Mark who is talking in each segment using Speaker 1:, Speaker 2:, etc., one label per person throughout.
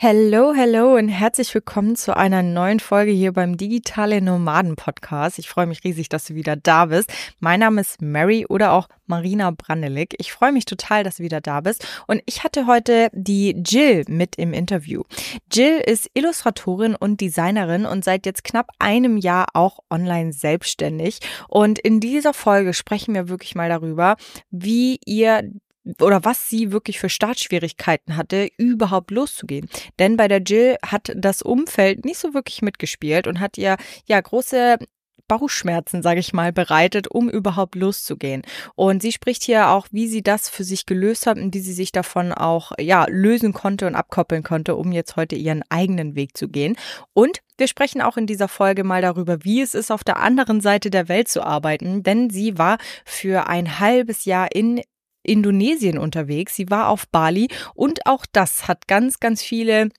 Speaker 1: Hello, hello und herzlich willkommen zu einer neuen Folge hier beim Digitale Nomaden Podcast. Ich freue mich riesig, dass du wieder da bist. Mein Name ist Mary oder auch Marina Brandelig. Ich freue mich total, dass du wieder da bist. Und ich hatte heute die Jill mit im Interview. Jill ist Illustratorin und Designerin und seit jetzt knapp einem Jahr auch online selbstständig. Und in dieser Folge sprechen wir wirklich mal darüber, wie ihr oder was sie wirklich für Startschwierigkeiten hatte, überhaupt loszugehen. Denn bei der Jill hat das Umfeld nicht so wirklich mitgespielt und hat ihr ja große Bauchschmerzen, sage ich mal, bereitet, um überhaupt loszugehen. Und sie spricht hier auch, wie sie das für sich gelöst hat und wie sie sich davon auch ja lösen konnte und abkoppeln konnte, um jetzt heute ihren eigenen Weg zu gehen. Und wir sprechen auch in dieser Folge mal darüber, wie es ist, auf der anderen Seite der Welt zu arbeiten, denn sie war für ein halbes Jahr in Indonesien unterwegs. Sie war auf Bali und auch das hat ganz, ganz viele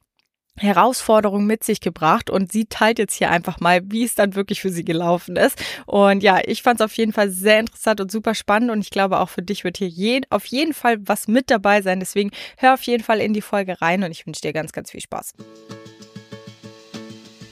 Speaker 1: Herausforderungen mit sich gebracht und sie teilt jetzt hier einfach mal, wie es dann wirklich für sie gelaufen ist. Und ja, ich fand es auf jeden Fall sehr interessant und super spannend und ich glaube auch für dich wird hier je, auf jeden Fall was mit dabei sein. Deswegen hör auf jeden Fall in die Folge rein und ich wünsche dir ganz, ganz viel Spaß.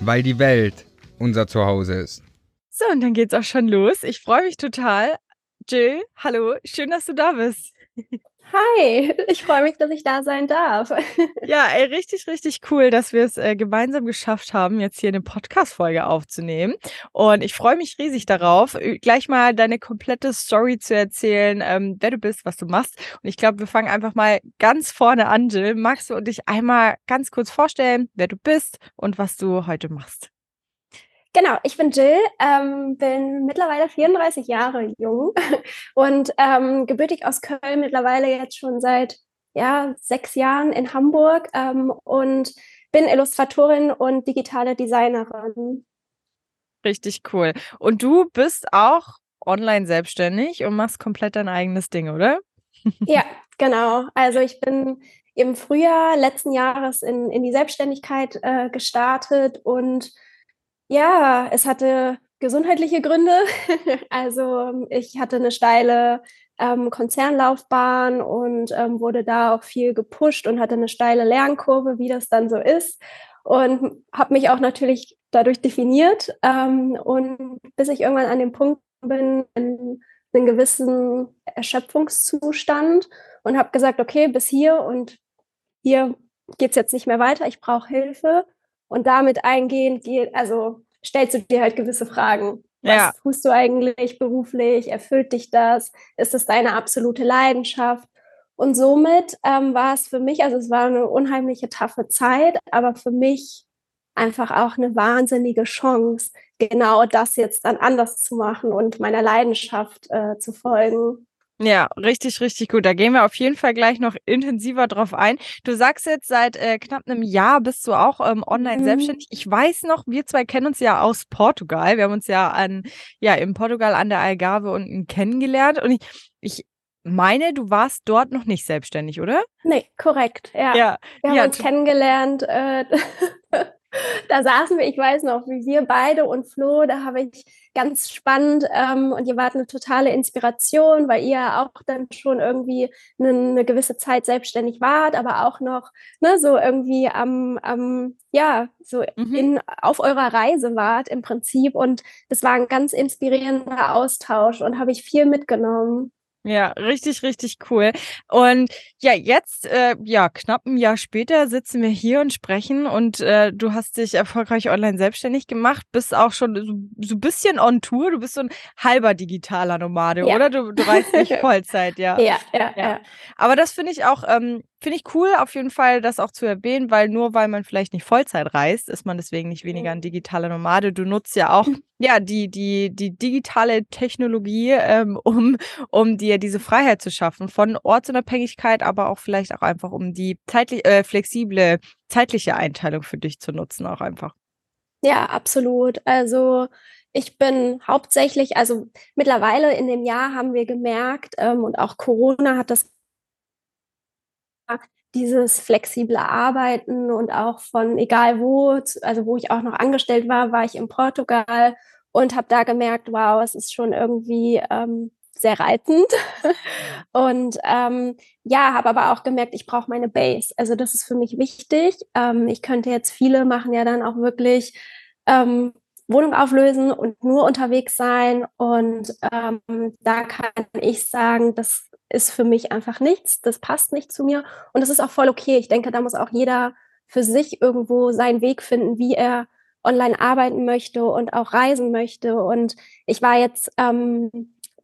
Speaker 2: weil die Welt unser Zuhause ist.
Speaker 1: So, und dann geht's auch schon los. Ich freue mich total. Jill, hallo, schön, dass du da bist.
Speaker 3: Hi, ich freue mich, dass ich da sein darf.
Speaker 1: Ja, ey, richtig, richtig cool, dass wir es äh, gemeinsam geschafft haben, jetzt hier eine Podcast-Folge aufzunehmen. Und ich freue mich riesig darauf, gleich mal deine komplette Story zu erzählen, ähm, wer du bist, was du machst. Und ich glaube, wir fangen einfach mal ganz vorne an, Jill. Magst du dich einmal ganz kurz vorstellen, wer du bist und was du heute machst?
Speaker 3: Genau, ich bin Jill, ähm, bin mittlerweile 34 Jahre jung und ähm, gebürtig aus Köln, mittlerweile jetzt schon seit ja, sechs Jahren in Hamburg ähm, und bin Illustratorin und digitale Designerin.
Speaker 1: Richtig cool. Und du bist auch online selbstständig und machst komplett dein eigenes Ding, oder?
Speaker 3: ja, genau. Also ich bin im Frühjahr letzten Jahres in, in die Selbstständigkeit äh, gestartet und ja, es hatte gesundheitliche Gründe. also ich hatte eine steile ähm, Konzernlaufbahn und ähm, wurde da auch viel gepusht und hatte eine steile Lernkurve, wie das dann so ist. Und habe mich auch natürlich dadurch definiert. Ähm, und bis ich irgendwann an dem Punkt bin, in einen gewissen Erschöpfungszustand und habe gesagt, okay, bis hier und hier geht es jetzt nicht mehr weiter, ich brauche Hilfe. Und damit eingehend geht, also stellst du dir halt gewisse Fragen. Was ja. tust du eigentlich beruflich? Erfüllt dich das? Ist es deine absolute Leidenschaft? Und somit ähm, war es für mich, also es war eine unheimliche taffe Zeit, aber für mich einfach auch eine wahnsinnige Chance, genau das jetzt dann anders zu machen und meiner Leidenschaft äh, zu folgen.
Speaker 1: Ja, richtig, richtig gut. Da gehen wir auf jeden Fall gleich noch intensiver drauf ein. Du sagst jetzt, seit äh, knapp einem Jahr bist du auch ähm, online mhm. selbstständig. Ich weiß noch, wir zwei kennen uns ja aus Portugal. Wir haben uns ja an, ja, in Portugal an der Algarve unten kennengelernt. Und ich, ich meine, du warst dort noch nicht selbstständig, oder?
Speaker 3: Nee, korrekt. Ja. ja wir haben ja, uns kennengelernt. Äh, da saßen wir, ich weiß noch, wie wir beide und Flo, da habe ich ganz spannend ähm, und ihr wart eine totale Inspiration, weil ihr auch dann schon irgendwie eine, eine gewisse Zeit selbstständig wart, aber auch noch ne, so irgendwie am, am ja, so mhm. in, auf eurer Reise wart im Prinzip und das war ein ganz inspirierender Austausch und habe ich viel mitgenommen.
Speaker 1: Ja, richtig, richtig cool. Und ja, jetzt, äh, ja, knapp ein Jahr später sitzen wir hier und sprechen und äh, du hast dich erfolgreich online selbstständig gemacht, bist auch schon so, so ein bisschen on Tour. Du bist so ein halber digitaler Nomade, ja. oder? Du, du reist nicht Vollzeit,
Speaker 3: ja. ja. Ja, ja,
Speaker 1: Aber das finde ich auch ähm, finde ich cool, auf jeden Fall das auch zu erwähnen, weil nur weil man vielleicht nicht Vollzeit reist, ist man deswegen nicht weniger ein digitaler Nomade. Du nutzt ja auch ja die die die digitale Technologie, ähm, um um dir diese Freiheit zu schaffen von Ortsunabhängigkeit, aber auch vielleicht auch einfach um die zeitlich äh, flexible zeitliche Einteilung für dich zu nutzen auch einfach.
Speaker 3: Ja, absolut. Also ich bin hauptsächlich, also mittlerweile in dem Jahr haben wir gemerkt, ähm, und auch Corona hat das dieses flexible Arbeiten und auch von egal wo, also wo ich auch noch angestellt war, war ich in Portugal und habe da gemerkt, wow, es ist schon irgendwie ähm, sehr reizend. und ähm, ja, habe aber auch gemerkt, ich brauche meine Base. Also das ist für mich wichtig. Ähm, ich könnte jetzt viele machen ja dann auch wirklich ähm, Wohnung auflösen und nur unterwegs sein. Und ähm, da kann ich sagen, das ist für mich einfach nichts, das passt nicht zu mir und das ist auch voll okay. Ich denke, da muss auch jeder für sich irgendwo seinen Weg finden, wie er online arbeiten möchte und auch reisen möchte. Und ich war jetzt ähm,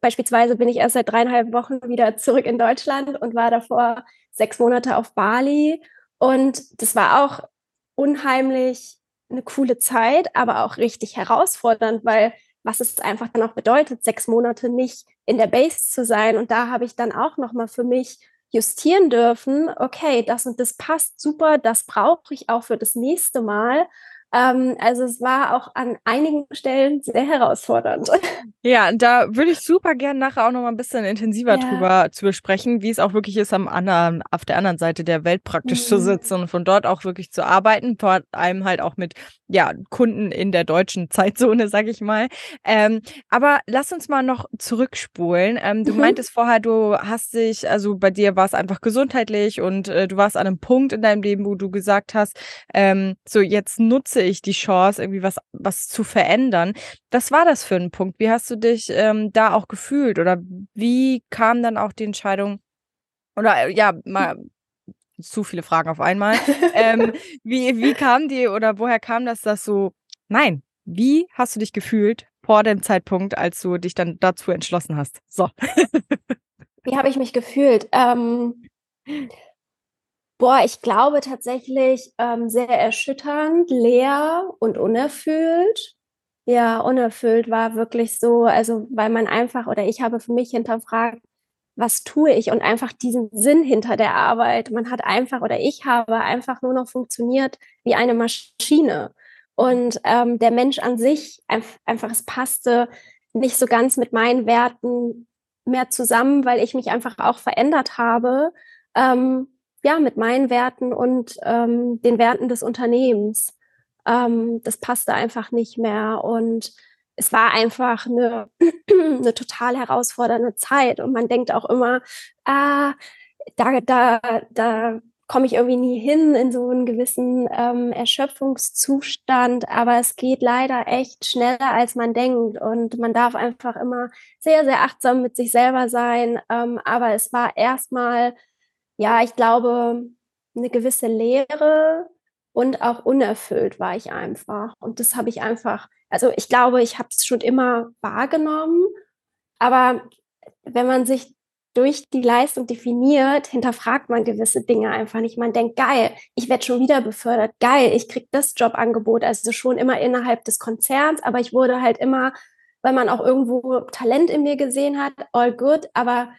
Speaker 3: beispielsweise bin ich erst seit dreieinhalb Wochen wieder zurück in Deutschland und war davor sechs Monate auf Bali. Und das war auch unheimlich eine coole Zeit, aber auch richtig herausfordernd, weil was es einfach dann auch bedeutet, sechs Monate nicht in der Base zu sein. Und da habe ich dann auch nochmal für mich justieren dürfen, okay, das und das passt super, das brauche ich auch für das nächste Mal. Ähm, also es war auch an einigen Stellen sehr herausfordernd.
Speaker 1: Ja, da würde ich super gerne nachher auch noch mal ein bisschen intensiver ja. drüber zu besprechen, wie es auch wirklich ist, am anderen, auf der anderen Seite der Welt praktisch mhm. zu sitzen und von dort auch wirklich zu arbeiten, vor allem halt auch mit ja, Kunden in der deutschen Zeitzone, sag ich mal. Ähm, aber lass uns mal noch zurückspulen. Ähm, du mhm. meintest vorher, du hast dich, also bei dir war es einfach gesundheitlich und äh, du warst an einem Punkt in deinem Leben, wo du gesagt hast, ähm, so jetzt nutze ich die Chance, irgendwie was, was zu verändern. Was war das für ein Punkt? Wie hast du dich ähm, da auch gefühlt? Oder wie kam dann auch die Entscheidung? Oder äh, ja, mal zu viele Fragen auf einmal. ähm, wie, wie kam die oder woher kam das, dass so, nein, wie hast du dich gefühlt vor dem Zeitpunkt, als du dich dann dazu entschlossen hast? So.
Speaker 3: wie habe ich mich gefühlt? Ähm, Boah, ich glaube tatsächlich ähm, sehr erschütternd, leer und unerfüllt. Ja, unerfüllt war wirklich so, also weil man einfach oder ich habe für mich hinterfragt, was tue ich und einfach diesen Sinn hinter der Arbeit. Man hat einfach oder ich habe einfach nur noch funktioniert wie eine Maschine. Und ähm, der Mensch an sich, einfach, es passte nicht so ganz mit meinen Werten mehr zusammen, weil ich mich einfach auch verändert habe. Ähm, ja, mit meinen Werten und ähm, den Werten des Unternehmens. Ähm, das passte einfach nicht mehr und es war einfach eine, eine total herausfordernde Zeit und man denkt auch immer, ah, da, da, da komme ich irgendwie nie hin in so einen gewissen ähm, Erschöpfungszustand, aber es geht leider echt schneller, als man denkt und man darf einfach immer sehr, sehr achtsam mit sich selber sein, ähm, aber es war erstmal ja, ich glaube, eine gewisse Leere und auch unerfüllt war ich einfach. Und das habe ich einfach, also ich glaube, ich habe es schon immer wahrgenommen, aber wenn man sich durch die Leistung definiert, hinterfragt man gewisse Dinge einfach nicht. Man denkt, geil, ich werde schon wieder befördert, geil, ich kriege das Jobangebot, also schon immer innerhalb des Konzerns, aber ich wurde halt immer, weil man auch irgendwo Talent in mir gesehen hat, all good, aber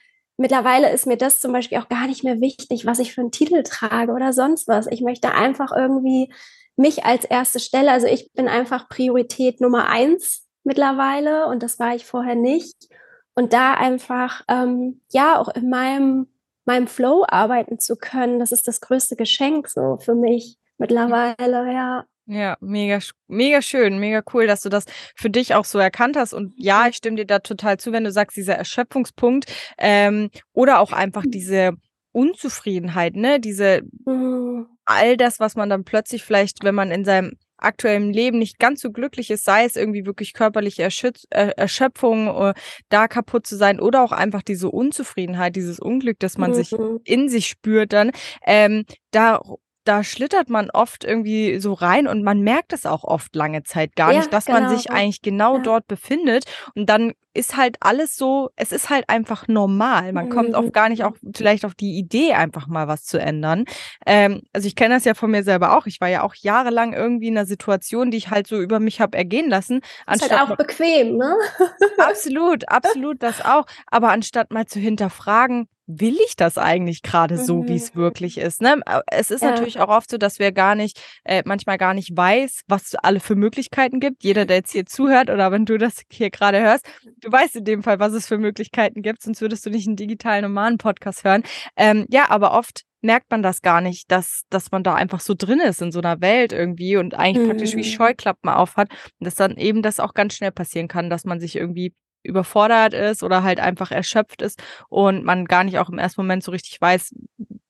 Speaker 3: mittlerweile ist mir das zum Beispiel auch gar nicht mehr wichtig, was ich für einen Titel trage oder sonst was. Ich möchte einfach irgendwie mich als erste Stelle, also ich bin einfach Priorität Nummer eins mittlerweile und das war ich vorher nicht. Und da einfach, ähm, ja, auch in meinem, meinem Flow arbeiten zu können, das ist das größte Geschenk so für mich mittlerweile, ja.
Speaker 1: Ja, mega, mega schön, mega cool, dass du das für dich auch so erkannt hast. Und ja, ich stimme dir da total zu, wenn du sagst, dieser Erschöpfungspunkt ähm, oder auch einfach diese Unzufriedenheit, ne, diese mhm. all das, was man dann plötzlich vielleicht, wenn man in seinem aktuellen Leben nicht ganz so glücklich ist, sei es irgendwie wirklich körperliche Erschütz äh, Erschöpfung, äh, da kaputt zu sein oder auch einfach diese Unzufriedenheit, dieses Unglück, dass man mhm. sich in sich spürt, dann ähm, da da schlittert man oft irgendwie so rein und man merkt es auch oft lange Zeit gar ja, nicht, dass genau. man sich eigentlich genau ja. dort befindet. Und dann ist halt alles so, es ist halt einfach normal. Man mhm. kommt auch gar nicht auch vielleicht auf die Idee, einfach mal was zu ändern. Ähm, also ich kenne das ja von mir selber auch. Ich war ja auch jahrelang irgendwie in einer Situation, die ich halt so über mich habe ergehen lassen.
Speaker 3: Ist halt auch bequem, ne?
Speaker 1: absolut, absolut das auch. Aber anstatt mal zu hinterfragen, will ich das eigentlich gerade so, wie es mhm. wirklich ist? Ne? Es ist ja. natürlich auch oft so, dass wir gar nicht, äh, manchmal gar nicht weiß, was es alle für Möglichkeiten gibt. Jeder, der jetzt hier zuhört oder wenn du das hier gerade hörst, du weißt in dem Fall, was es für Möglichkeiten gibt, sonst würdest du nicht einen digitalen Roman-Podcast hören. Ähm, ja, aber oft merkt man das gar nicht, dass, dass man da einfach so drin ist in so einer Welt irgendwie und eigentlich mhm. praktisch wie mhm. Scheuklappen aufhat und dass dann eben das auch ganz schnell passieren kann, dass man sich irgendwie überfordert ist oder halt einfach erschöpft ist und man gar nicht auch im ersten Moment so richtig weiß,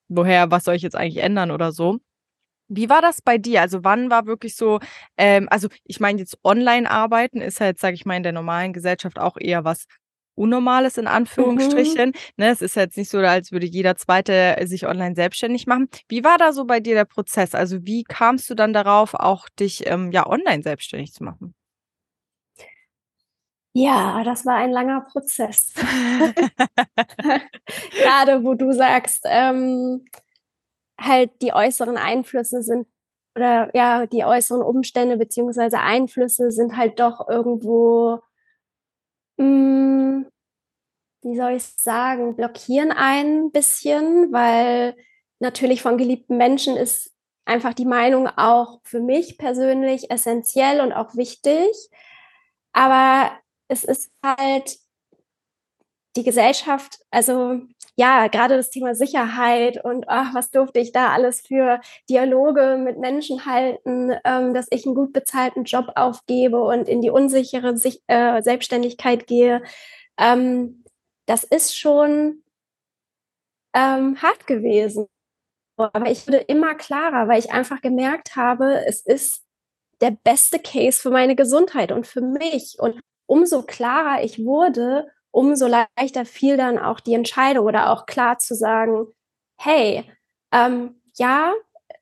Speaker 1: woher, was soll ich jetzt eigentlich ändern oder so. Wie war das bei dir? Also wann war wirklich so, ähm, also ich meine jetzt Online-Arbeiten ist halt, sage ich mal, in der normalen Gesellschaft auch eher was Unnormales in Anführungsstrichen. Mhm. Ne, es ist jetzt nicht so, als würde jeder Zweite sich online selbstständig machen. Wie war da so bei dir der Prozess? Also wie kamst du dann darauf, auch dich ähm, ja online selbstständig zu machen?
Speaker 3: Ja, das war ein langer Prozess. Gerade wo du sagst, ähm, halt die äußeren Einflüsse sind oder ja, die äußeren Umstände beziehungsweise Einflüsse sind halt doch irgendwo, mh, hm, wie soll ich sagen, blockieren ein bisschen, weil natürlich von geliebten Menschen ist einfach die Meinung auch für mich persönlich essentiell und auch wichtig. Aber es ist halt die Gesellschaft, also ja, gerade das Thema Sicherheit und ach, was durfte ich da alles für Dialoge mit Menschen halten, ähm, dass ich einen gut bezahlten Job aufgebe und in die unsichere Sich äh, Selbstständigkeit gehe. Ähm, das ist schon ähm, hart gewesen. Aber ich wurde immer klarer, weil ich einfach gemerkt habe, es ist der beste Case für meine Gesundheit und für mich. Und umso klarer ich wurde, umso leichter fiel dann auch die Entscheidung oder auch klar zu sagen, hey, ähm, ja,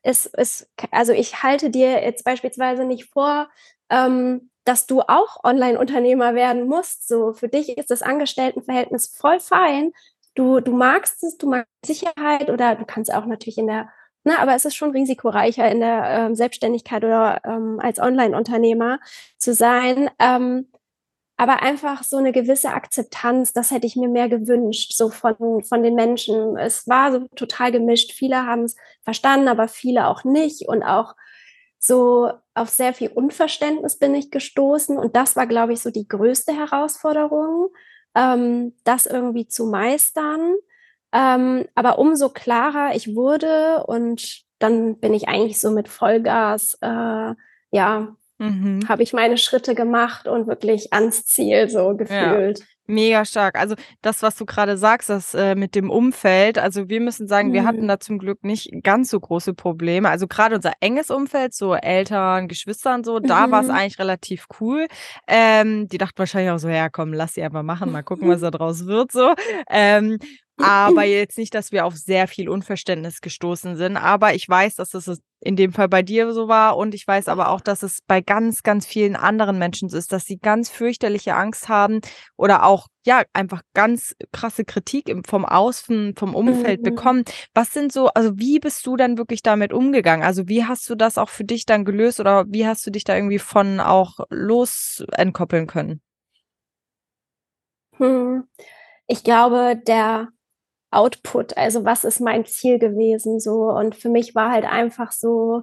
Speaker 3: es ist, also ich halte dir jetzt beispielsweise nicht vor, ähm, dass du auch Online-Unternehmer werden musst. So, für dich ist das Angestelltenverhältnis voll fein. Du, du magst es, du magst Sicherheit oder du kannst auch natürlich in der, na, ne, aber es ist schon risikoreicher in der ähm, Selbstständigkeit oder ähm, als Online-Unternehmer zu sein. Ähm, aber einfach so eine gewisse Akzeptanz, das hätte ich mir mehr gewünscht, so von, von den Menschen. Es war so total gemischt. Viele haben es verstanden, aber viele auch nicht. Und auch so auf sehr viel Unverständnis bin ich gestoßen. Und das war, glaube ich, so die größte Herausforderung, ähm, das irgendwie zu meistern. Ähm, aber umso klarer ich wurde und dann bin ich eigentlich so mit Vollgas, äh, ja, mhm. habe ich meine Schritte gemacht und wirklich ans Ziel so gefühlt. Ja.
Speaker 1: Mega stark. Also das, was du gerade sagst, das äh, mit dem Umfeld. Also wir müssen sagen, mhm. wir hatten mhm. da zum Glück nicht ganz so große Probleme. Also gerade unser enges Umfeld, so Eltern, Geschwister und so, da war es mhm. eigentlich relativ cool. Ähm, die dachten wahrscheinlich auch so, ja komm, lass sie einfach machen, mal gucken, was da draus wird. So. Ähm, aber jetzt nicht, dass wir auf sehr viel Unverständnis gestoßen sind. Aber ich weiß, dass es in dem Fall bei dir so war und ich weiß aber auch, dass es bei ganz, ganz vielen anderen Menschen so ist, dass sie ganz fürchterliche Angst haben oder auch ja einfach ganz krasse Kritik vom Außen, vom Umfeld mhm. bekommen. Was sind so, also wie bist du dann wirklich damit umgegangen? Also wie hast du das auch für dich dann gelöst oder wie hast du dich da irgendwie von auch los entkoppeln können?
Speaker 3: Hm. Ich glaube, der Output, also was ist mein Ziel gewesen so. Und für mich war halt einfach so,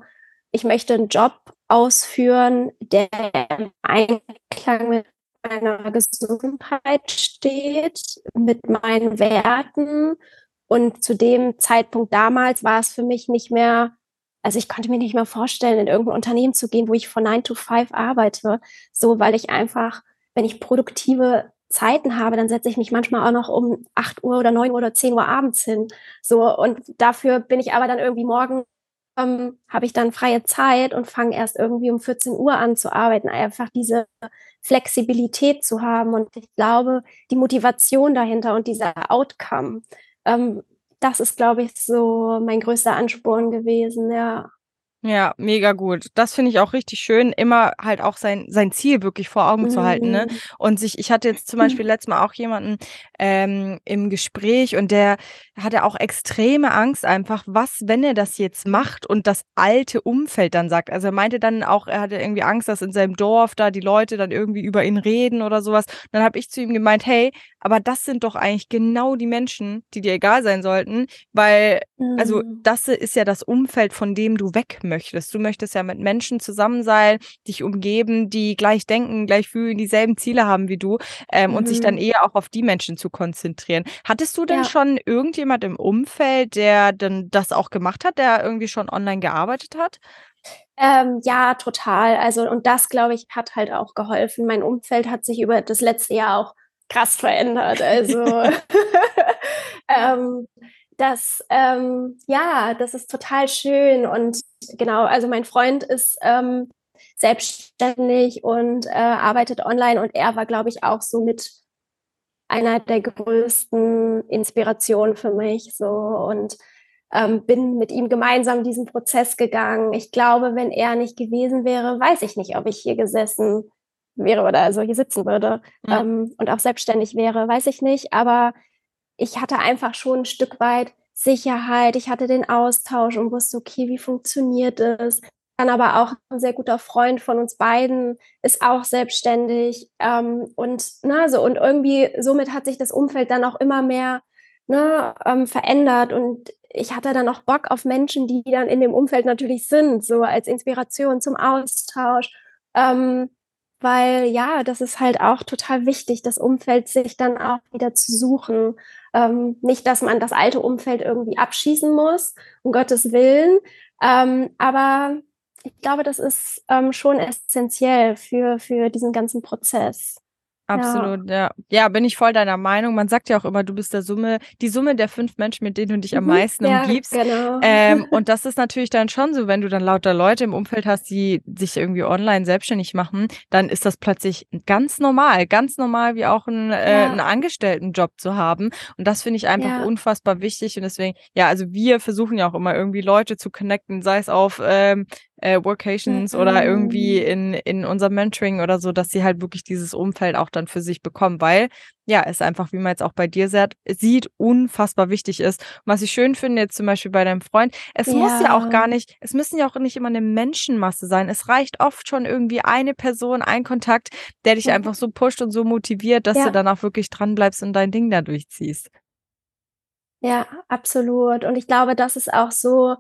Speaker 3: ich möchte einen Job ausführen, der im Einklang mit meiner Gesundheit steht, mit meinen Werten. Und zu dem Zeitpunkt damals war es für mich nicht mehr also ich konnte mir nicht mehr vorstellen, in irgendein Unternehmen zu gehen, wo ich von 9 to 5 arbeite, so weil ich einfach, wenn ich produktive Zeiten habe, dann setze ich mich manchmal auch noch um 8 Uhr oder 9 Uhr oder 10 Uhr abends hin. So, und dafür bin ich aber dann irgendwie morgen, ähm, habe ich dann freie Zeit und fange erst irgendwie um 14 Uhr an zu arbeiten. Einfach diese Flexibilität zu haben. Und ich glaube, die Motivation dahinter und dieser Outcome, ähm, das ist, glaube ich, so mein größter Ansporn gewesen, ja.
Speaker 1: Ja, mega gut. Das finde ich auch richtig schön, immer halt auch sein, sein Ziel wirklich vor Augen zu halten, ne?
Speaker 3: Mhm.
Speaker 1: Und sich, ich hatte jetzt zum Beispiel letztes Mal auch jemanden ähm, im Gespräch und der hatte auch extreme Angst einfach, was, wenn er das jetzt macht und das alte Umfeld dann sagt. Also er meinte dann auch, er hatte irgendwie Angst, dass in seinem Dorf da die Leute dann irgendwie über ihn reden oder sowas. dann habe ich zu ihm gemeint, hey, aber das sind doch eigentlich genau die Menschen, die dir egal sein sollten, weil, also
Speaker 3: Mhm.
Speaker 1: das ist ja das Umfeld, von dem du weg möchtest. Du möchtest ja mit Menschen zusammen sein, dich umgeben, die gleich denken, gleich fühlen, dieselben Ziele haben wie du ähm, und sich dann
Speaker 3: Mhm.
Speaker 1: eher auch auf die Menschen zu konzentrieren. Hattest du denn
Speaker 3: Ja.
Speaker 1: schon irgendjemand im Umfeld, der dann das auch gemacht hat, der irgendwie schon online gearbeitet hat?
Speaker 3: Ähm, ja, total. Also, und das, glaube ich, hat halt auch geholfen. Mein Umfeld hat sich über das letzte Jahr auch krass verändert. Also, ähm, das, ähm, ja, das ist total schön. Und genau, also mein Freund ist ähm, selbstständig und äh, arbeitet online und er war, glaube ich, auch so mit einer der größten Inspirationen für mich. So und ähm, bin mit ihm gemeinsam diesen Prozess gegangen. Ich glaube, wenn er nicht gewesen wäre, weiß ich nicht, ob ich hier gesessen wäre oder also hier sitzen würde
Speaker 1: Ja.
Speaker 3: ähm, und auch selbstständig wäre, weiß ich nicht. Aber ich hatte einfach schon ein Stück weit Sicherheit. Ich hatte den Austausch und wusste, okay, wie funktioniert es? Dann aber auch ein sehr guter Freund von uns beiden ist auch selbstständig ähm, und na so und irgendwie somit hat sich das Umfeld dann auch immer mehr ne, ähm, verändert und ich hatte dann auch Bock auf Menschen, die dann in dem Umfeld natürlich sind, so als Inspiration zum Austausch. Ähm, weil ja, das ist halt auch total wichtig, das Umfeld sich dann auch wieder zu suchen. Ähm, nicht, dass man das alte Umfeld irgendwie abschießen muss, um Gottes Willen. Ähm, aber ich glaube, das ist ähm, schon essentiell für, für diesen ganzen Prozess.
Speaker 1: Absolut, ja. ja. bin ich voll deiner Meinung. Man sagt ja auch immer, du bist der Summe, die Summe der fünf Menschen, mit denen du dich am
Speaker 3: Mhm,
Speaker 1: meisten
Speaker 3: ja,
Speaker 1: umgibst.
Speaker 3: genau.
Speaker 1: Ähm, und das ist natürlich dann schon so, wenn du dann lauter Leute im Umfeld hast, die sich irgendwie online selbstständig machen, dann ist das plötzlich ganz normal, ganz normal wie auch ein, äh,
Speaker 3: Ja.
Speaker 1: einen Angestelltenjob zu haben. Und das finde ich einfach
Speaker 3: Ja.
Speaker 1: unfassbar wichtig. Und deswegen, ja, also wir versuchen ja auch immer irgendwie Leute zu connecten, sei es auf ähm, äh, Workations oder
Speaker 3: Mhm.
Speaker 1: irgendwie in, in unserem Mentoring oder so, dass sie halt wirklich dieses Umfeld auch dann für sich bekommen, weil ja, es einfach, wie man jetzt auch bei dir sagt, sieht, unfassbar wichtig ist. Und was ich schön finde, jetzt zum Beispiel bei deinem Freund, es muss ja auch
Speaker 3: Ja.
Speaker 1: gar nicht, es müssen ja auch nicht immer eine Menschenmasse sein. Es reicht oft schon irgendwie eine Person, ein Kontakt, der dich
Speaker 3: Mhm.
Speaker 1: einfach so pusht und so motiviert, dass
Speaker 3: Ja.
Speaker 1: du dann auch wirklich dran bleibst und dein Ding da durchziehst.
Speaker 3: Ja, absolut. Und ich glaube, das ist auch so,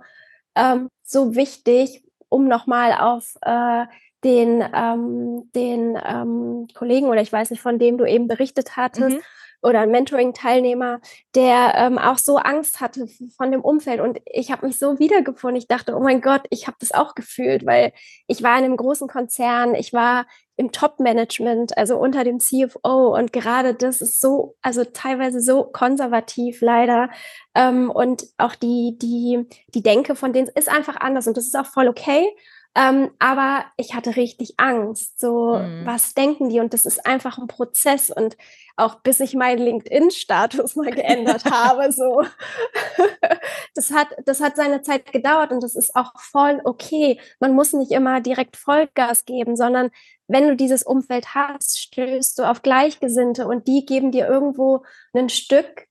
Speaker 3: ähm, so wichtig, um nochmal auf äh, den, ähm, den ähm, Kollegen oder ich weiß nicht, von dem du eben berichtet hattest,
Speaker 1: Mhm.
Speaker 3: oder ein Mentoring-Teilnehmer, der ähm, auch so Angst hatte von dem Umfeld. Und ich habe mich so wiedergefunden. Ich dachte, oh mein Gott, ich habe das auch gefühlt, weil ich war in einem großen Konzern, ich war im Top-Management, also unter dem CFO. Und gerade das ist so, also teilweise so konservativ leider. Ähm, und auch die, die, die Denke von denen ist einfach anders. Und das ist auch voll okay. Ähm, aber ich hatte richtig Angst. So,
Speaker 1: Mhm.
Speaker 3: was denken die? Und das ist einfach ein Prozess. Und auch bis ich meinen LinkedIn-Status mal geändert habe, so. das hat, das hat seine Zeit gedauert und das ist auch voll okay. Man muss nicht immer direkt Vollgas geben, sondern wenn du dieses Umfeld hast, stößt du auf Gleichgesinnte und die geben dir irgendwo ein Stück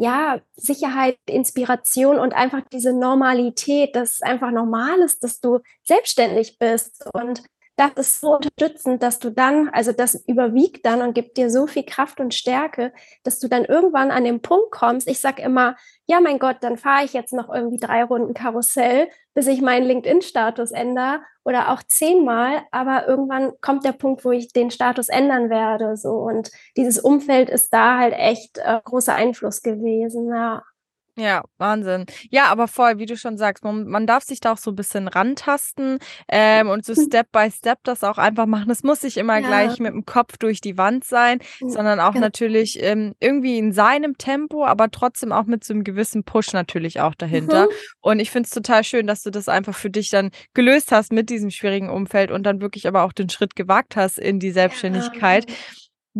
Speaker 3: ja, Sicherheit, Inspiration und einfach diese Normalität, dass es einfach normal ist, dass du selbstständig bist. Und das ist so unterstützend, dass du dann, also das überwiegt dann und gibt dir so viel Kraft und Stärke, dass du dann irgendwann an den Punkt kommst. Ich sag immer, ja, mein Gott, dann fahre ich jetzt noch irgendwie drei Runden Karussell, bis ich meinen LinkedIn-Status ändere oder auch zehnmal, aber irgendwann kommt der Punkt, wo ich den Status ändern werde. So und dieses Umfeld ist da halt echt äh, großer Einfluss gewesen. Ja.
Speaker 1: Ja, Wahnsinn. Ja, aber voll, wie du schon sagst, man, man darf sich da auch so ein bisschen rantasten ähm, und so Step by Step das auch einfach machen. Es muss nicht immer
Speaker 3: Ja.
Speaker 1: gleich mit dem Kopf durch die Wand sein, sondern auch
Speaker 3: Genau.
Speaker 1: natürlich ähm, irgendwie in seinem Tempo, aber trotzdem auch mit so einem gewissen Push natürlich auch dahinter.
Speaker 3: Mhm.
Speaker 1: Und ich finde es total schön, dass du das einfach für dich dann gelöst hast mit diesem schwierigen Umfeld und dann wirklich aber auch den Schritt gewagt hast in die Selbstständigkeit.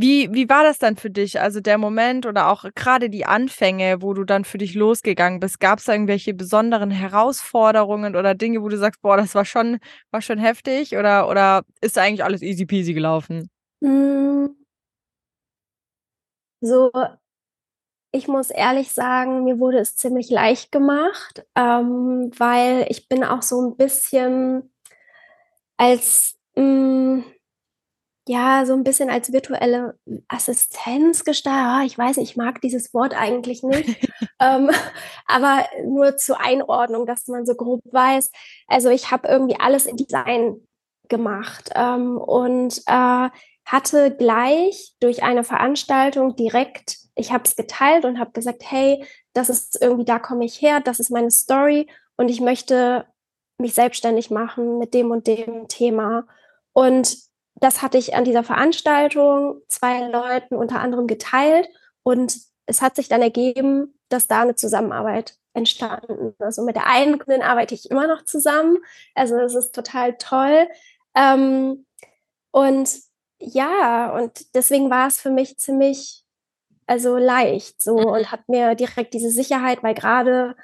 Speaker 1: Wie, wie war das dann für dich? Also der Moment oder auch gerade die Anfänge, wo du dann für dich losgegangen bist, gab es da irgendwelche besonderen Herausforderungen oder Dinge, wo du sagst, boah, das war schon, war schon heftig oder, oder ist eigentlich alles easy peasy gelaufen?
Speaker 3: Hm. So, ich muss ehrlich sagen, mir wurde es ziemlich leicht gemacht, ähm, weil ich bin auch so ein bisschen als mh, hm, ja, so ein bisschen als virtuelle Assistenz gestartet. Ah, ich weiß nicht, ich mag dieses Wort eigentlich nicht. ähm, aber nur zur Einordnung, dass man so grob weiß. Also ich habe irgendwie alles in Design gemacht ähm, und äh, hatte gleich durch eine Veranstaltung direkt, ich habe es geteilt und habe gesagt, hey, das ist irgendwie, da komme ich her, das ist meine Story und ich möchte mich selbstständig machen mit dem und dem Thema. Und das hatte ich an dieser Veranstaltung zwei Leuten unter anderem geteilt und es hat sich dann ergeben, dass da eine Zusammenarbeit entstanden ist. Also mit der einen Kundin arbeite ich immer noch zusammen. Also es ist total toll. Ähm, und ja, und deswegen war es für mich ziemlich, also leicht so mhm. und hat mir direkt diese Sicherheit, weil gerade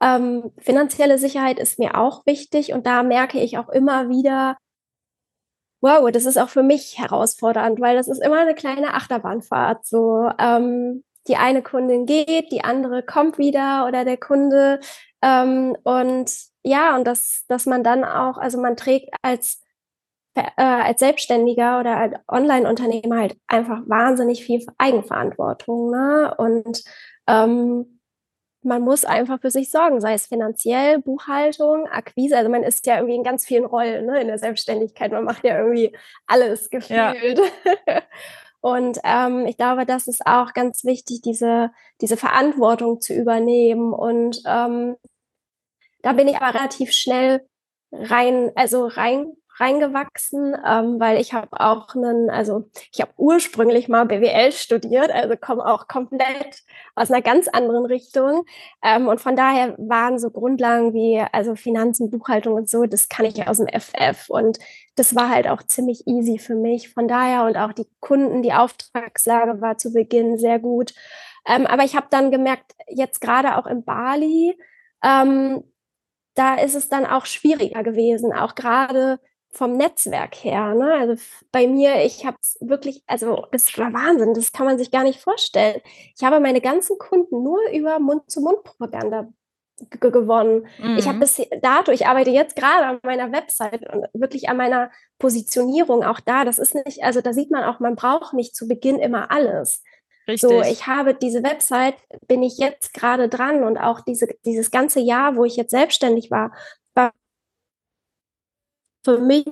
Speaker 3: ähm, finanzielle Sicherheit ist mir auch wichtig und da merke ich auch immer wieder, wow, das ist auch für mich herausfordernd, weil das ist immer eine kleine Achterbahnfahrt. So, ähm, die eine Kundin geht, die andere kommt wieder oder der Kunde. Ähm, und ja, und dass, dass man dann auch, also man trägt als, äh, als Selbstständiger oder als Online-Unternehmer halt einfach wahnsinnig viel Eigenverantwortung. Ne? Und ähm, man muss einfach für sich sorgen, sei es finanziell, Buchhaltung, Akquise. Also man ist ja irgendwie in ganz vielen Rollen ne, in der Selbstständigkeit. Man macht ja irgendwie alles gefühlt. Ja. Und ähm, ich glaube, das ist auch ganz wichtig, diese, diese Verantwortung zu übernehmen. Und ähm, da bin ich aber relativ schnell rein, also rein reingewachsen, ähm, weil ich habe auch einen, also ich habe ursprünglich mal BWL studiert, also komme auch komplett aus einer ganz anderen Richtung. Ähm, und von daher waren so Grundlagen wie also Finanzen, Buchhaltung und so, das kann ich aus dem FF. Und das war halt auch ziemlich easy für mich. Von daher und auch die Kunden, die Auftragslage war zu Beginn sehr gut. Ähm, aber ich habe dann gemerkt, jetzt gerade auch in Bali, ähm, da ist es dann auch schwieriger gewesen, auch gerade vom Netzwerk her. Ne? Also bei mir, ich habe es wirklich, also das war Wahnsinn, das kann man sich gar nicht vorstellen. Ich habe meine ganzen Kunden nur über Mund-zu-Mund-Propaganda gewonnen. Mhm. Ich habe bis dato, ich arbeite jetzt gerade an meiner Website und wirklich an meiner Positionierung auch da. Das ist nicht, also da sieht man auch, man braucht nicht zu Beginn immer alles. Richtig. So, ich habe diese Website, bin ich jetzt gerade dran und auch diese, dieses ganze Jahr, wo ich jetzt selbstständig war, war für mich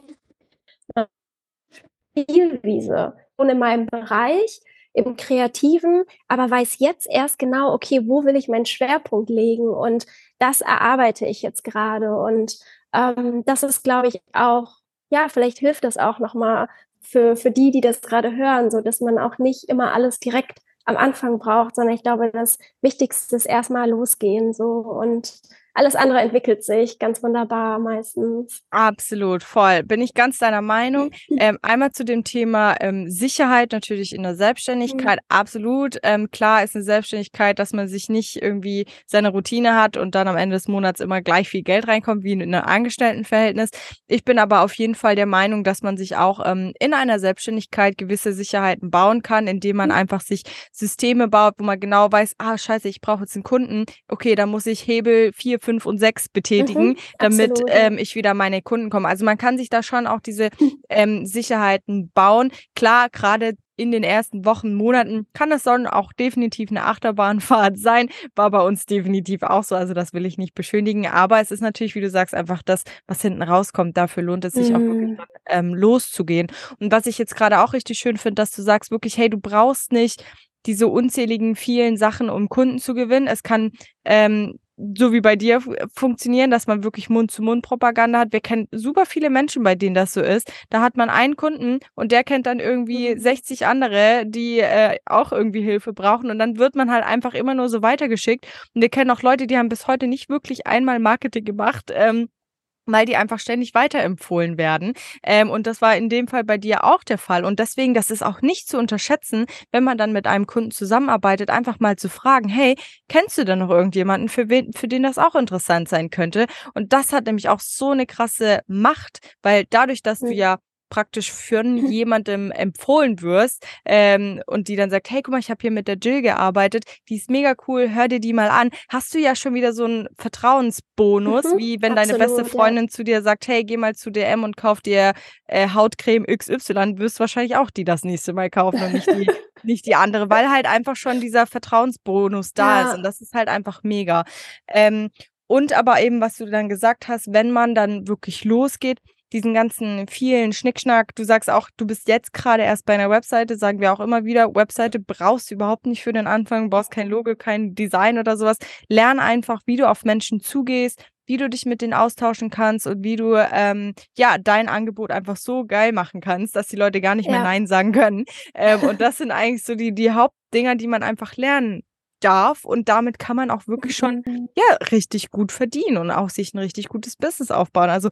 Speaker 3: Spielwiese. Und in meinem Bereich, im Kreativen, aber weiß jetzt erst genau, okay, wo will ich meinen Schwerpunkt legen? Und das erarbeite ich jetzt gerade. Und ähm, das ist, glaube ich, auch, ja, vielleicht hilft das auch nochmal für, für die, die das gerade hören, so dass man auch nicht immer alles direkt am Anfang braucht, sondern ich glaube, das Wichtigste ist erstmal losgehen so und alles andere entwickelt sich ganz wunderbar meistens.
Speaker 1: Absolut, voll. Bin ich ganz deiner Meinung. Ähm, einmal zu dem Thema ähm, Sicherheit natürlich in der Selbstständigkeit. Mhm. Absolut. Ähm, klar ist eine Selbstständigkeit, dass man sich nicht irgendwie seine Routine hat und dann am Ende des Monats immer gleich viel Geld reinkommt wie in einem Angestelltenverhältnis. Ich bin aber auf jeden Fall der Meinung, dass man sich auch ähm, in einer Selbstständigkeit gewisse Sicherheiten bauen kann, indem man mhm. einfach sich Systeme baut, wo man genau weiß, ah, scheiße, ich brauche jetzt einen Kunden. Okay, da muss ich Hebel 4, fünf und sechs betätigen, mhm, damit ähm, ich wieder meine Kunden komme. Also man kann sich da schon auch diese ähm, Sicherheiten bauen. Klar, gerade in den ersten Wochen, Monaten kann es dann auch definitiv eine Achterbahnfahrt sein. War bei uns definitiv auch so. Also das will ich nicht beschönigen. Aber es ist natürlich, wie du sagst, einfach das, was hinten rauskommt. Dafür lohnt es sich mm. auch wirklich mhm. ähm, loszugehen. Und was ich jetzt gerade auch richtig schön finde, dass du sagst wirklich, hey, du brauchst nicht diese unzähligen vielen Sachen, um Kunden zu gewinnen. Es kann ähm, so wie bei dir funktionieren, dass man wirklich Mund-zu-Mund-Propaganda hat. Wir kennen super viele Menschen, bei denen das so ist. Da hat man einen Kunden und der kennt dann irgendwie 60 mhm. andere, die äh, auch irgendwie Hilfe brauchen. Und dann wird man halt einfach immer nur so weitergeschickt. Und wir kennen auch Leute, die haben bis heute nicht wirklich einmal Marketing gemacht. Ähm, weil die einfach ständig weiterempfohlen werden. Ähm, und das war in dem Fall bei dir auch der Fall. Und deswegen, das ist auch nicht zu unterschätzen, wenn man dann mit einem Kunden zusammenarbeitet, einfach mal zu fragen, hey, kennst du denn noch irgendjemanden, für, wen, für den das auch interessant sein könnte? Und das hat nämlich auch so eine krasse Macht, weil dadurch, dass du ja praktisch von jemandem empfohlen wirst ähm, und die dann sagt, hey, guck mal, ich habe hier mit der Jill gearbeitet, die ist mega cool, hör dir die mal an, hast du ja schon wieder so einen Vertrauensbonus, mhm, wie wenn absolut, deine beste Freundin ja. zu dir sagt, hey, geh mal zu DM und kauf dir äh, Hautcreme XY, wirst du wahrscheinlich auch die das nächste Mal kaufen und nicht die, nicht die andere, weil halt einfach schon dieser Vertrauensbonus da ja. ist und das ist halt einfach mega. Ähm, und aber eben, was du dann gesagt hast, wenn man dann wirklich losgeht, diesen ganzen vielen Schnickschnack. Du sagst auch, du bist jetzt gerade erst bei einer Webseite, sagen wir auch immer wieder, Webseite brauchst du überhaupt nicht für den Anfang, brauchst kein Logo, kein Design oder sowas. Lern einfach, wie du auf Menschen zugehst, wie du dich mit denen austauschen kannst und wie du ähm, ja dein Angebot einfach so geil machen kannst, dass die Leute gar nicht ja. mehr Nein sagen können. Ähm, und das sind eigentlich so die, die Hauptdinger, die man einfach lernen darf und damit kann man auch wirklich schon ja richtig gut verdienen und auch sich ein richtig gutes Business aufbauen. Also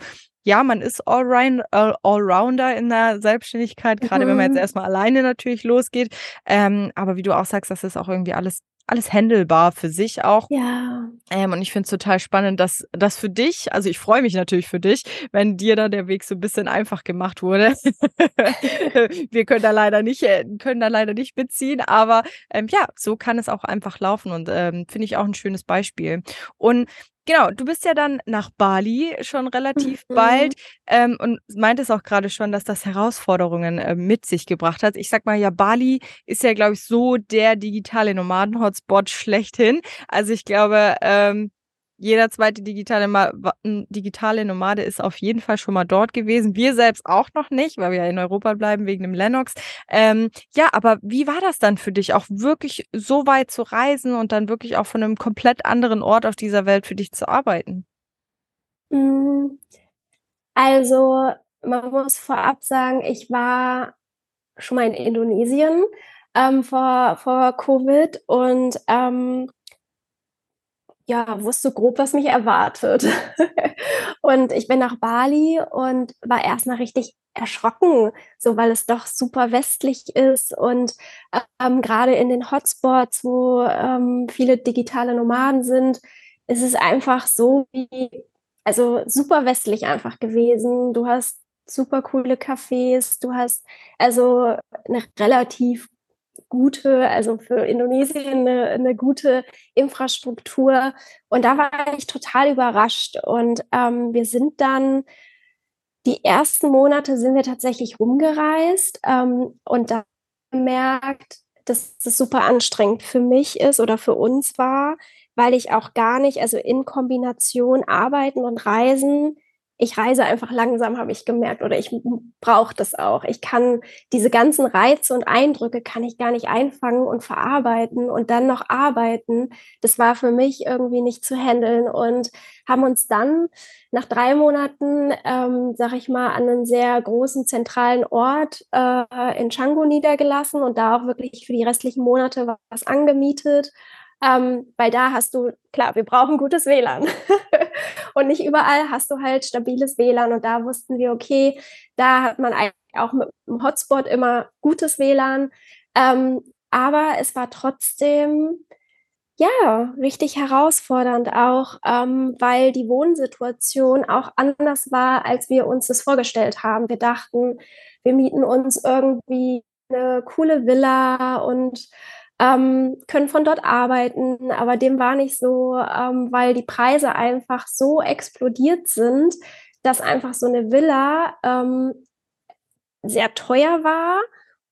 Speaker 1: ja, man ist Allround, Allrounder in der Selbstständigkeit, gerade mhm. wenn man jetzt mhm. erstmal alleine natürlich losgeht. Ähm, aber wie du auch sagst, das ist auch irgendwie alles alles handelbar für sich auch.
Speaker 3: Ja.
Speaker 1: Ähm, und ich finde es total spannend, dass das für dich, also ich freue mich natürlich für dich, wenn dir da der Weg so ein bisschen einfach gemacht wurde. Wir können da leider nicht, äh, können da leider nicht beziehen, aber ähm, ja, so kann es auch einfach laufen und ähm, finde ich auch ein schönes Beispiel. Und Genau, du bist ja dann nach Bali schon relativ mhm. bald ähm, und meintest auch gerade schon, dass das Herausforderungen äh, mit sich gebracht hat. Ich sag mal ja, Bali ist ja, glaube ich, so der digitale Nomaden-Hotspot schlechthin. Also ich glaube, ähm, jeder zweite digitale, digitale Nomade ist auf jeden Fall schon mal dort gewesen. Wir selbst auch noch nicht, weil wir ja in Europa bleiben wegen dem Lennox. Ähm, ja, aber wie war das dann für dich, auch wirklich so weit zu reisen und dann wirklich auch von einem komplett anderen Ort auf dieser Welt für dich zu arbeiten?
Speaker 3: Mm, also, man muss vorab sagen, ich war schon mal in Indonesien ähm, vor, vor Covid und ähm, ja, wusste grob, was mich erwartet. und ich bin nach Bali und war erstmal richtig erschrocken, so weil es doch super westlich ist und ähm, gerade in den Hotspots, wo ähm, viele digitale Nomaden sind, ist es einfach so wie, also super westlich einfach gewesen. Du hast super coole Cafés, du hast also eine relativ gute, also für Indonesien eine, eine gute Infrastruktur. Und da war ich total überrascht. Und ähm, wir sind dann, die ersten Monate sind wir tatsächlich rumgereist ähm, und da gemerkt, dass das super anstrengend für mich ist oder für uns war, weil ich auch gar nicht, also in Kombination arbeiten und reisen, ich reise einfach langsam, habe ich gemerkt, oder ich brauche das auch. Ich kann diese ganzen Reize und Eindrücke kann ich gar nicht einfangen und verarbeiten und dann noch arbeiten. Das war für mich irgendwie nicht zu handeln und haben uns dann nach drei Monaten, ähm, sag ich mal, an einen sehr großen zentralen Ort äh, in Changu niedergelassen und da auch wirklich für die restlichen Monate was angemietet ähm, weil da hast du, klar, wir brauchen gutes WLAN. und nicht überall hast du halt stabiles WLAN. Und da wussten wir, okay, da hat man auch mit dem Hotspot immer gutes WLAN. Ähm, aber es war trotzdem, ja, richtig herausfordernd auch, ähm, weil die Wohnsituation auch anders war, als wir uns das vorgestellt haben. Wir dachten, wir mieten uns irgendwie eine coole Villa und ähm, können von dort arbeiten, aber dem war nicht so, ähm, weil die Preise einfach so explodiert sind, dass einfach so eine Villa ähm, sehr teuer war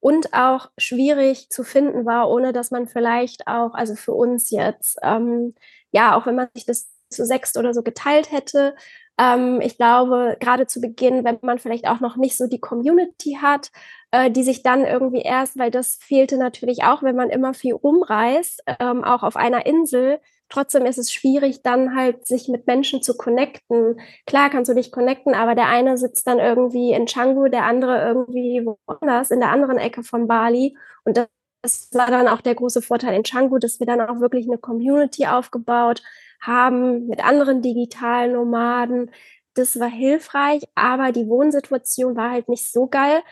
Speaker 3: und auch schwierig zu finden war, ohne dass man vielleicht auch, also für uns jetzt, ähm, ja, auch wenn man sich das zu sechst oder so geteilt hätte, ähm, ich glaube, gerade zu Beginn, wenn man vielleicht auch noch nicht so die Community hat, äh, die sich dann irgendwie erst, weil das fehlte natürlich auch, wenn man immer viel umreist, ähm, auch auf einer Insel. Trotzdem ist es schwierig, dann halt sich mit Menschen zu connecten. Klar kannst du dich connecten, aber der eine sitzt dann irgendwie in Canggu, der andere irgendwie woanders, in der anderen Ecke von Bali. Und das das war dann auch der große Vorteil in Canggu, dass wir dann auch wirklich eine Community aufgebaut haben mit anderen digitalen Nomaden, das war hilfreich, aber die Wohnsituation war halt nicht so geil,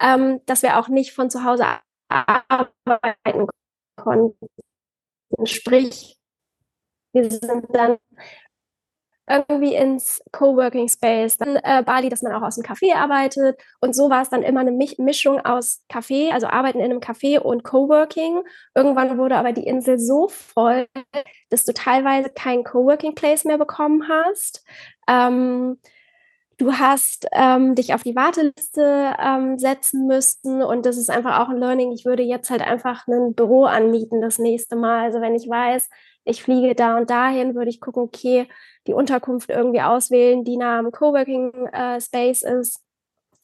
Speaker 3: ähm, dass wir auch nicht von zu Hause arbeiten konnten. Sprich, wir sind dann irgendwie ins Coworking Space, dann äh, Bali, dass man auch aus dem Café arbeitet und so war es dann immer eine Mischung aus Café, also Arbeiten in einem Café und Coworking. Irgendwann wurde aber die Insel so voll, dass du teilweise keinen Coworking Place mehr bekommen hast. Ähm, du hast ähm, dich auf die Warteliste ähm, setzen müssen und das ist einfach auch ein Learning. Ich würde jetzt halt einfach ein Büro anmieten das nächste Mal. Also wenn ich weiß, ich fliege da und dahin, würde ich gucken, okay, die Unterkunft irgendwie auswählen, die nah am Coworking äh, Space ist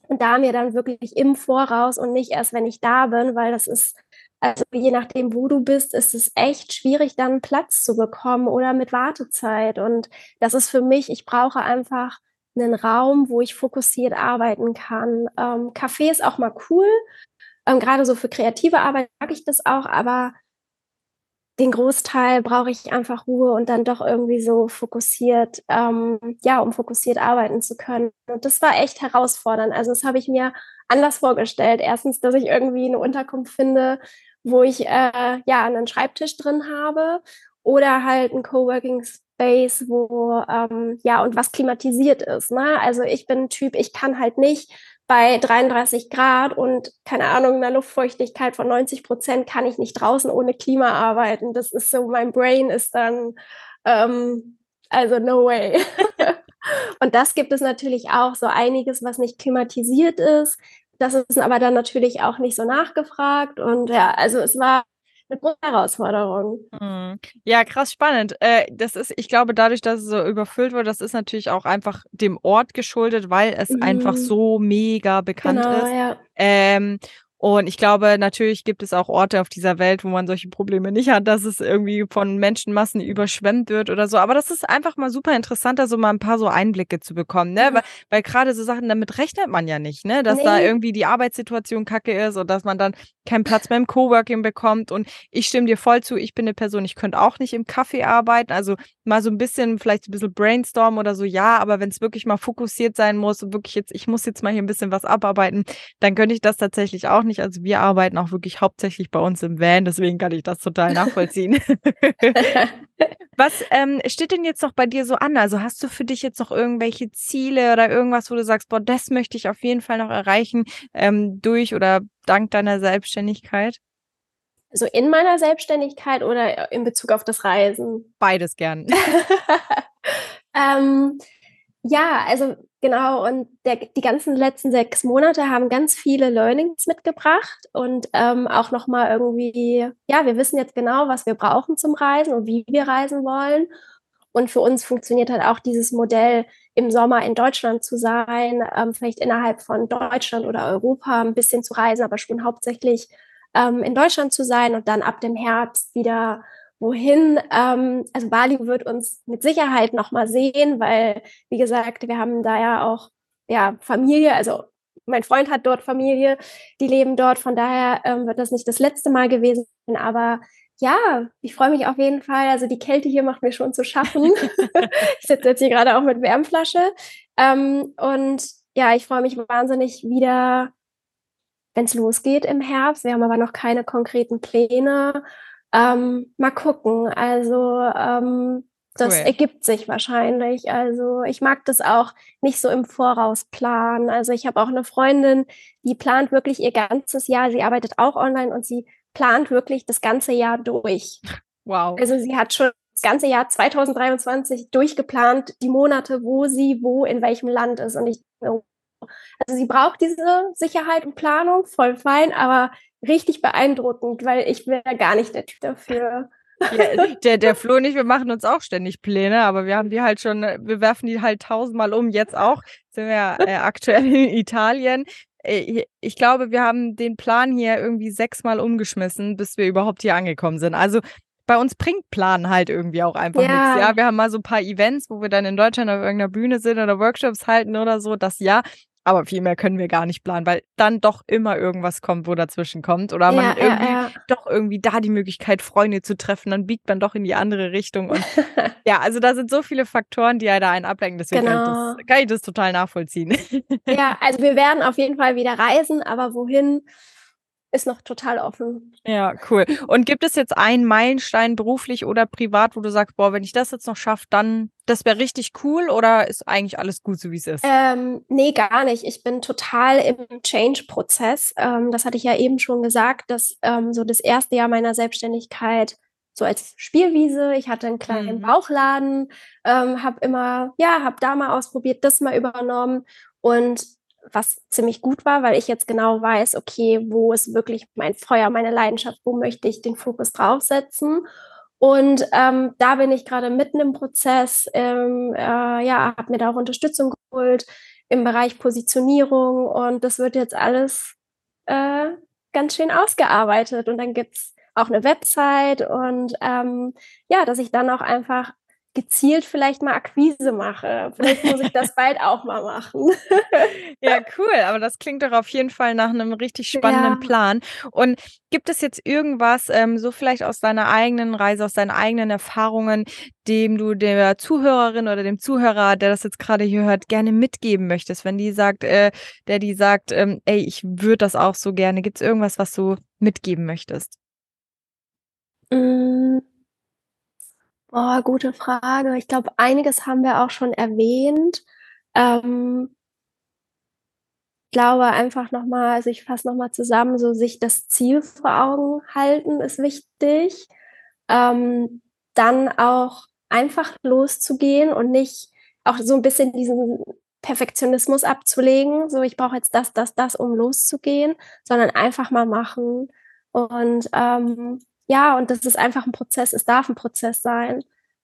Speaker 3: und da mir dann wirklich im Voraus und nicht erst, wenn ich da bin, weil das ist, also je nachdem, wo du bist, ist es echt schwierig, dann Platz zu bekommen oder mit Wartezeit. Und das ist für mich, ich brauche einfach einen Raum, wo ich fokussiert arbeiten kann. Ähm, Café ist auch mal cool. Ähm, Gerade so für kreative Arbeit mag ich das auch, aber den Großteil brauche ich einfach Ruhe und dann doch irgendwie so fokussiert, ähm, ja, um fokussiert arbeiten zu können. Und das war echt herausfordernd. Also das habe ich mir anders vorgestellt. Erstens, dass ich irgendwie eine Unterkunft finde, wo ich äh, ja einen Schreibtisch drin habe oder halt ein Coworking Space, wo ähm, ja und was klimatisiert ist. Ne? Also ich bin ein Typ, ich kann halt nicht bei 33 Grad und keine Ahnung, einer Luftfeuchtigkeit von 90 Prozent kann ich nicht draußen ohne Klima arbeiten. Das ist so, mein Brain ist dann, ähm, also no way. und das gibt es natürlich auch, so einiges, was nicht klimatisiert ist. Das ist aber dann natürlich auch nicht so nachgefragt. Und ja, also es war eine große Herausforderung.
Speaker 1: Mhm. Ja, krass spannend. Äh, das ist, ich glaube, dadurch, dass es so überfüllt wurde, das ist natürlich auch einfach dem Ort geschuldet, weil es mhm. einfach so mega bekannt genau, ist. Ja. Ähm, und ich glaube, natürlich gibt es auch Orte auf dieser Welt, wo man solche Probleme nicht hat, dass es irgendwie von Menschenmassen überschwemmt wird oder so. Aber das ist einfach mal super interessant, da so mal ein paar so Einblicke zu bekommen, ne? Weil, weil gerade so Sachen, damit rechnet man ja nicht, ne? Dass nee. da irgendwie die Arbeitssituation kacke ist und dass man dann keinen Platz mehr im Coworking bekommt. Und ich stimme dir voll zu, ich bin eine Person, ich könnte auch nicht im Kaffee arbeiten. Also mal so ein bisschen, vielleicht ein bisschen brainstorm oder so, ja, aber wenn es wirklich mal fokussiert sein muss und wirklich jetzt, ich muss jetzt mal hier ein bisschen was abarbeiten, dann könnte ich das tatsächlich auch nicht. Also wir arbeiten auch wirklich hauptsächlich bei uns im Van, deswegen kann ich das total nachvollziehen. Was ähm, steht denn jetzt noch bei dir so an? Also hast du für dich jetzt noch irgendwelche Ziele oder irgendwas, wo du sagst, boah, das möchte ich auf jeden Fall noch erreichen ähm, durch oder dank deiner Selbstständigkeit?
Speaker 3: Also in meiner Selbstständigkeit oder in Bezug auf das Reisen?
Speaker 1: Beides gern.
Speaker 3: ähm, ja, also genau. Und der, die ganzen letzten sechs Monate haben ganz viele Learnings mitgebracht und ähm, auch nochmal irgendwie, ja, wir wissen jetzt genau, was wir brauchen zum Reisen und wie wir reisen wollen. Und für uns funktioniert halt auch dieses Modell, im Sommer in Deutschland zu sein, ähm, vielleicht innerhalb von Deutschland oder Europa ein bisschen zu reisen, aber schon hauptsächlich ähm, in Deutschland zu sein und dann ab dem Herbst wieder wohin. Ähm, also Bali wird uns mit Sicherheit nochmal sehen, weil, wie gesagt, wir haben da ja auch ja, Familie, also mein Freund hat dort Familie, die leben dort, von daher ähm, wird das nicht das letzte Mal gewesen, aber ja, ich freue mich auf jeden Fall. Also die Kälte hier macht mir schon zu schaffen. ich sitze jetzt hier gerade auch mit Wärmflasche. Ähm, und ja, ich freue mich wahnsinnig wieder, wenn es losgeht im Herbst. Wir haben aber noch keine konkreten Pläne. Ähm, mal gucken. Also ähm, das cool. ergibt sich wahrscheinlich. Also ich mag das auch nicht so im Voraus planen. Also ich habe auch eine Freundin, die plant wirklich ihr ganzes Jahr. Sie arbeitet auch online und sie plant wirklich das ganze Jahr durch.
Speaker 1: Wow.
Speaker 3: Also sie hat schon das ganze Jahr 2023 durchgeplant, die Monate, wo sie wo in welchem Land ist. Und ich, also sie braucht diese Sicherheit und Planung, voll fein, aber richtig beeindruckend, weil ich wäre gar nicht der Typ dafür.
Speaker 1: Ja, der, der Flo und ich, wir machen uns auch ständig Pläne, aber wir haben die halt schon, wir werfen die halt tausendmal um. Jetzt auch sind wir äh, aktuell in Italien. Äh, ich glaube, wir haben den Plan hier irgendwie sechsmal umgeschmissen, bis wir überhaupt hier angekommen sind. Also bei uns bringt Plan halt irgendwie auch einfach ja. nichts. Ja, wir haben mal so ein paar Events, wo wir dann in Deutschland auf irgendeiner Bühne sind oder Workshops halten oder so, das ja. Aber viel mehr können wir gar nicht planen, weil dann doch immer irgendwas kommt, wo dazwischen kommt. Oder man
Speaker 3: Ja,
Speaker 1: hat
Speaker 3: ja,
Speaker 1: irgendwie
Speaker 3: ja.
Speaker 1: doch irgendwie da die Möglichkeit, Freunde zu treffen, dann biegt man doch in die andere Richtung. Und ja, also da sind so viele Faktoren, die ja da einen ablenken. Deswegen kann, ich
Speaker 3: Genau.
Speaker 1: das, kann ich das total nachvollziehen.
Speaker 3: Ja, also wir werden auf jeden Fall wieder reisen, aber wohin ist noch total offen.
Speaker 1: Ja, cool. Und gibt es jetzt einen Meilenstein beruflich oder privat, wo du sagst, boah, wenn ich das jetzt noch schaffe, dann das wäre richtig cool oder ist eigentlich alles gut, so wie es ist?
Speaker 3: Ähm, nee, gar nicht. Ich bin total im Change-Prozess. Ähm, das hatte ich ja eben schon gesagt, dass ähm, so das erste Jahr meiner Selbstständigkeit so als Spielwiese. Ich hatte einen kleinen
Speaker 1: Mhm.
Speaker 3: Bauchladen, ähm, habe immer, ja, habe da mal ausprobiert, das mal übernommen und was ziemlich gut war, weil ich jetzt genau weiß, okay, wo ist wirklich mein Feuer, meine Leidenschaft, wo möchte ich den Fokus draufsetzen. Und ähm, da bin ich gerade mitten im Prozess, ähm, äh, ja, habe mir da auch Unterstützung geholt im Bereich Positionierung und das wird jetzt alles äh, ganz schön ausgearbeitet. Und dann gibt es auch eine Website und ähm, ja, dass ich dann auch einfach gezielt vielleicht mal Akquise mache. Vielleicht muss ich das bald auch mal machen.
Speaker 1: Ja, cool. Aber das klingt doch auf jeden Fall nach einem richtig spannenden
Speaker 3: Ja.
Speaker 1: Plan. Und gibt es jetzt irgendwas, ähm, so vielleicht aus deiner eigenen Reise, aus deinen eigenen Erfahrungen, dem du der Zuhörerin oder dem Zuhörer, der das jetzt gerade hier hört, gerne mitgeben möchtest, wenn die sagt, äh, der die sagt, ähm, ey, ich würde das auch so gerne. Gibt es irgendwas, was du mitgeben möchtest?
Speaker 3: Mm. Boah, gute Frage. Ich glaube, einiges haben wir auch schon erwähnt. Ähm, ich glaube einfach nochmal, also ich fasse nochmal zusammen, so sich das Ziel vor Augen halten ist wichtig. Ähm, dann auch einfach loszugehen und nicht auch so ein bisschen diesen Perfektionismus abzulegen, so ich brauche jetzt das, das, das, um loszugehen, sondern einfach mal machen. Und ähm, ja, und das ist einfach ein Prozess, es darf ein Prozess sein.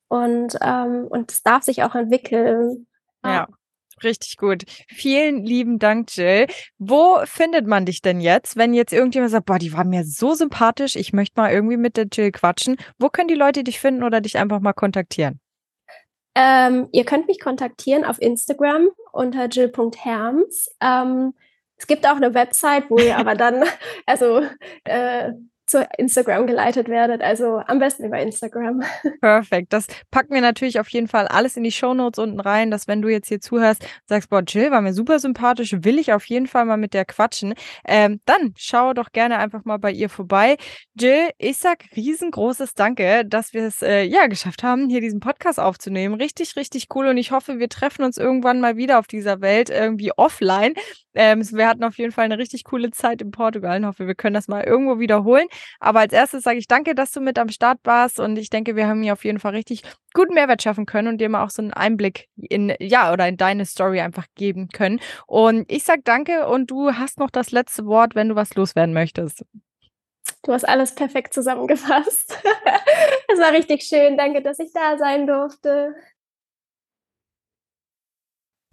Speaker 3: Und, ähm, und es darf sich auch entwickeln.
Speaker 1: Ja. Richtig gut. Vielen lieben Dank, Jill. Wo findet man dich denn jetzt, wenn jetzt irgendjemand sagt, boah, die war mir so sympathisch, ich möchte mal irgendwie mit der Jill quatschen. Wo können die Leute dich finden oder dich einfach mal kontaktieren?
Speaker 3: Ähm, ihr könnt mich kontaktieren auf Instagram unter jill.herms. Ähm, es gibt auch eine Website, wo ihr aber dann also äh, zu Instagram geleitet werdet. Also am besten über Instagram.
Speaker 1: Perfekt. Das packen wir natürlich auf jeden Fall alles in die Shownotes unten rein, dass wenn du jetzt hier zuhörst, sagst, boah, Jill war mir super sympathisch, will ich auf jeden Fall mal mit der quatschen, ähm, dann schau doch gerne einfach mal bei ihr vorbei. Jill, ich sag riesengroßes Danke, dass wir es äh, ja geschafft haben, hier diesen Podcast aufzunehmen. Richtig, richtig cool und ich hoffe, wir treffen uns irgendwann mal wieder auf dieser Welt irgendwie offline. Ähm, wir hatten auf jeden Fall eine richtig coole Zeit in Portugal und hoffe, wir können das mal irgendwo wiederholen. Aber als erstes sage ich danke, dass du mit am Start warst und ich denke, wir haben hier auf jeden Fall richtig guten Mehrwert schaffen können und dir mal auch so einen Einblick in, ja, oder in deine Story einfach geben können. Und ich sag danke und du hast noch das letzte Wort, wenn du was loswerden möchtest.
Speaker 3: Du hast alles perfekt zusammengefasst. Es war richtig schön. Danke, dass ich da sein durfte.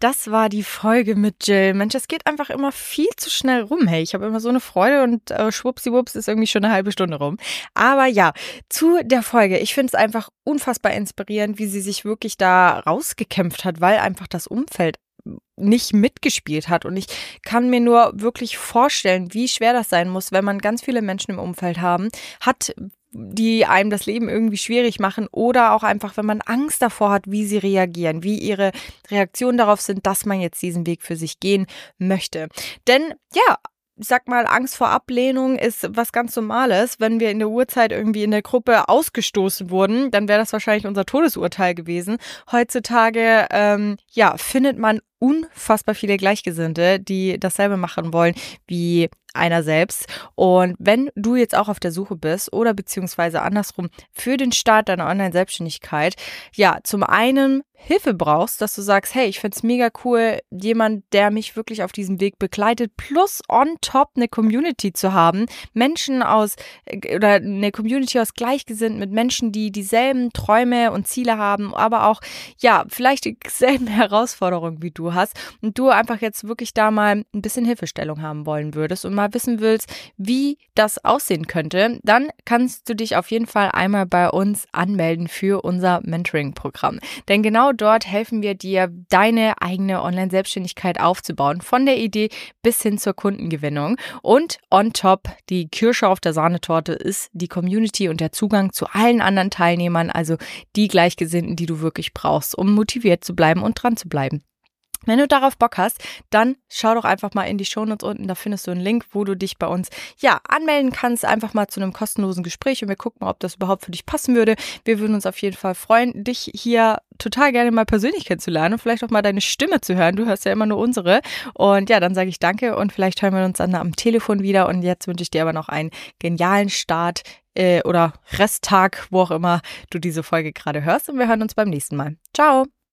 Speaker 1: Das war die Folge mit Jill. Mensch, es geht einfach immer viel zu schnell rum. Hey, ich habe immer so eine Freude und äh, schwuppsiwupps ist irgendwie schon eine halbe Stunde rum. Aber ja, zu der Folge. Ich finde es einfach unfassbar inspirierend, wie sie sich wirklich da rausgekämpft hat, weil einfach das Umfeld nicht mitgespielt hat. Und ich kann mir nur wirklich vorstellen, wie schwer das sein muss, wenn man ganz viele Menschen im Umfeld haben, hat, die einem das Leben irgendwie schwierig machen oder auch einfach, wenn man Angst davor hat, wie sie reagieren, wie ihre Reaktionen darauf sind, dass man jetzt diesen Weg für sich gehen möchte. Denn ja, ich sag mal, Angst vor Ablehnung ist was ganz Normales. Wenn wir in der Uhrzeit irgendwie in der Gruppe ausgestoßen wurden, dann wäre das wahrscheinlich unser Todesurteil gewesen. Heutzutage, ähm, ja, findet man unfassbar viele Gleichgesinnte, die dasselbe machen wollen wie einer selbst. Und wenn du jetzt auch auf der Suche bist oder beziehungsweise andersrum für den Start deiner Online-Selbstständigkeit, ja, zum einen Hilfe brauchst, dass du sagst, hey, ich finde es mega cool, jemand, der mich wirklich auf diesem Weg begleitet, plus on top eine Community zu haben, Menschen aus oder eine Community aus Gleichgesinnten mit Menschen, die dieselben Träume und Ziele haben, aber auch ja, vielleicht dieselben Herausforderungen wie du hast und du einfach jetzt wirklich da mal ein bisschen Hilfestellung haben wollen würdest und mal wissen willst, wie das aussehen könnte, dann kannst du dich auf jeden Fall einmal bei uns anmelden für unser Mentoring-Programm. Denn genau dort helfen wir dir, deine eigene Online-Selbstständigkeit aufzubauen. Von der Idee bis hin zur Kundengewinnung. Und on top, die Kirsche auf der Sahnetorte ist die Community und der Zugang zu allen anderen Teilnehmern, also die Gleichgesinnten, die du wirklich brauchst, um motiviert zu bleiben und dran zu bleiben. Wenn du darauf Bock hast, dann schau doch einfach mal in die Shownotes unten, da findest du einen Link, wo du dich bei uns ja anmelden kannst, einfach mal zu einem kostenlosen Gespräch und wir gucken mal, ob das überhaupt für dich passen würde. Wir würden uns auf jeden Fall freuen, dich hier total gerne mal persönlich kennenzulernen und vielleicht auch mal deine Stimme zu hören. Du hörst ja immer nur unsere. Und ja, dann sage ich danke und vielleicht hören wir uns dann am Telefon wieder. Und jetzt wünsche ich dir aber noch einen genialen Start äh, oder Resttag, wo auch immer du diese Folge gerade hörst. Und wir hören uns beim nächsten Mal. Ciao!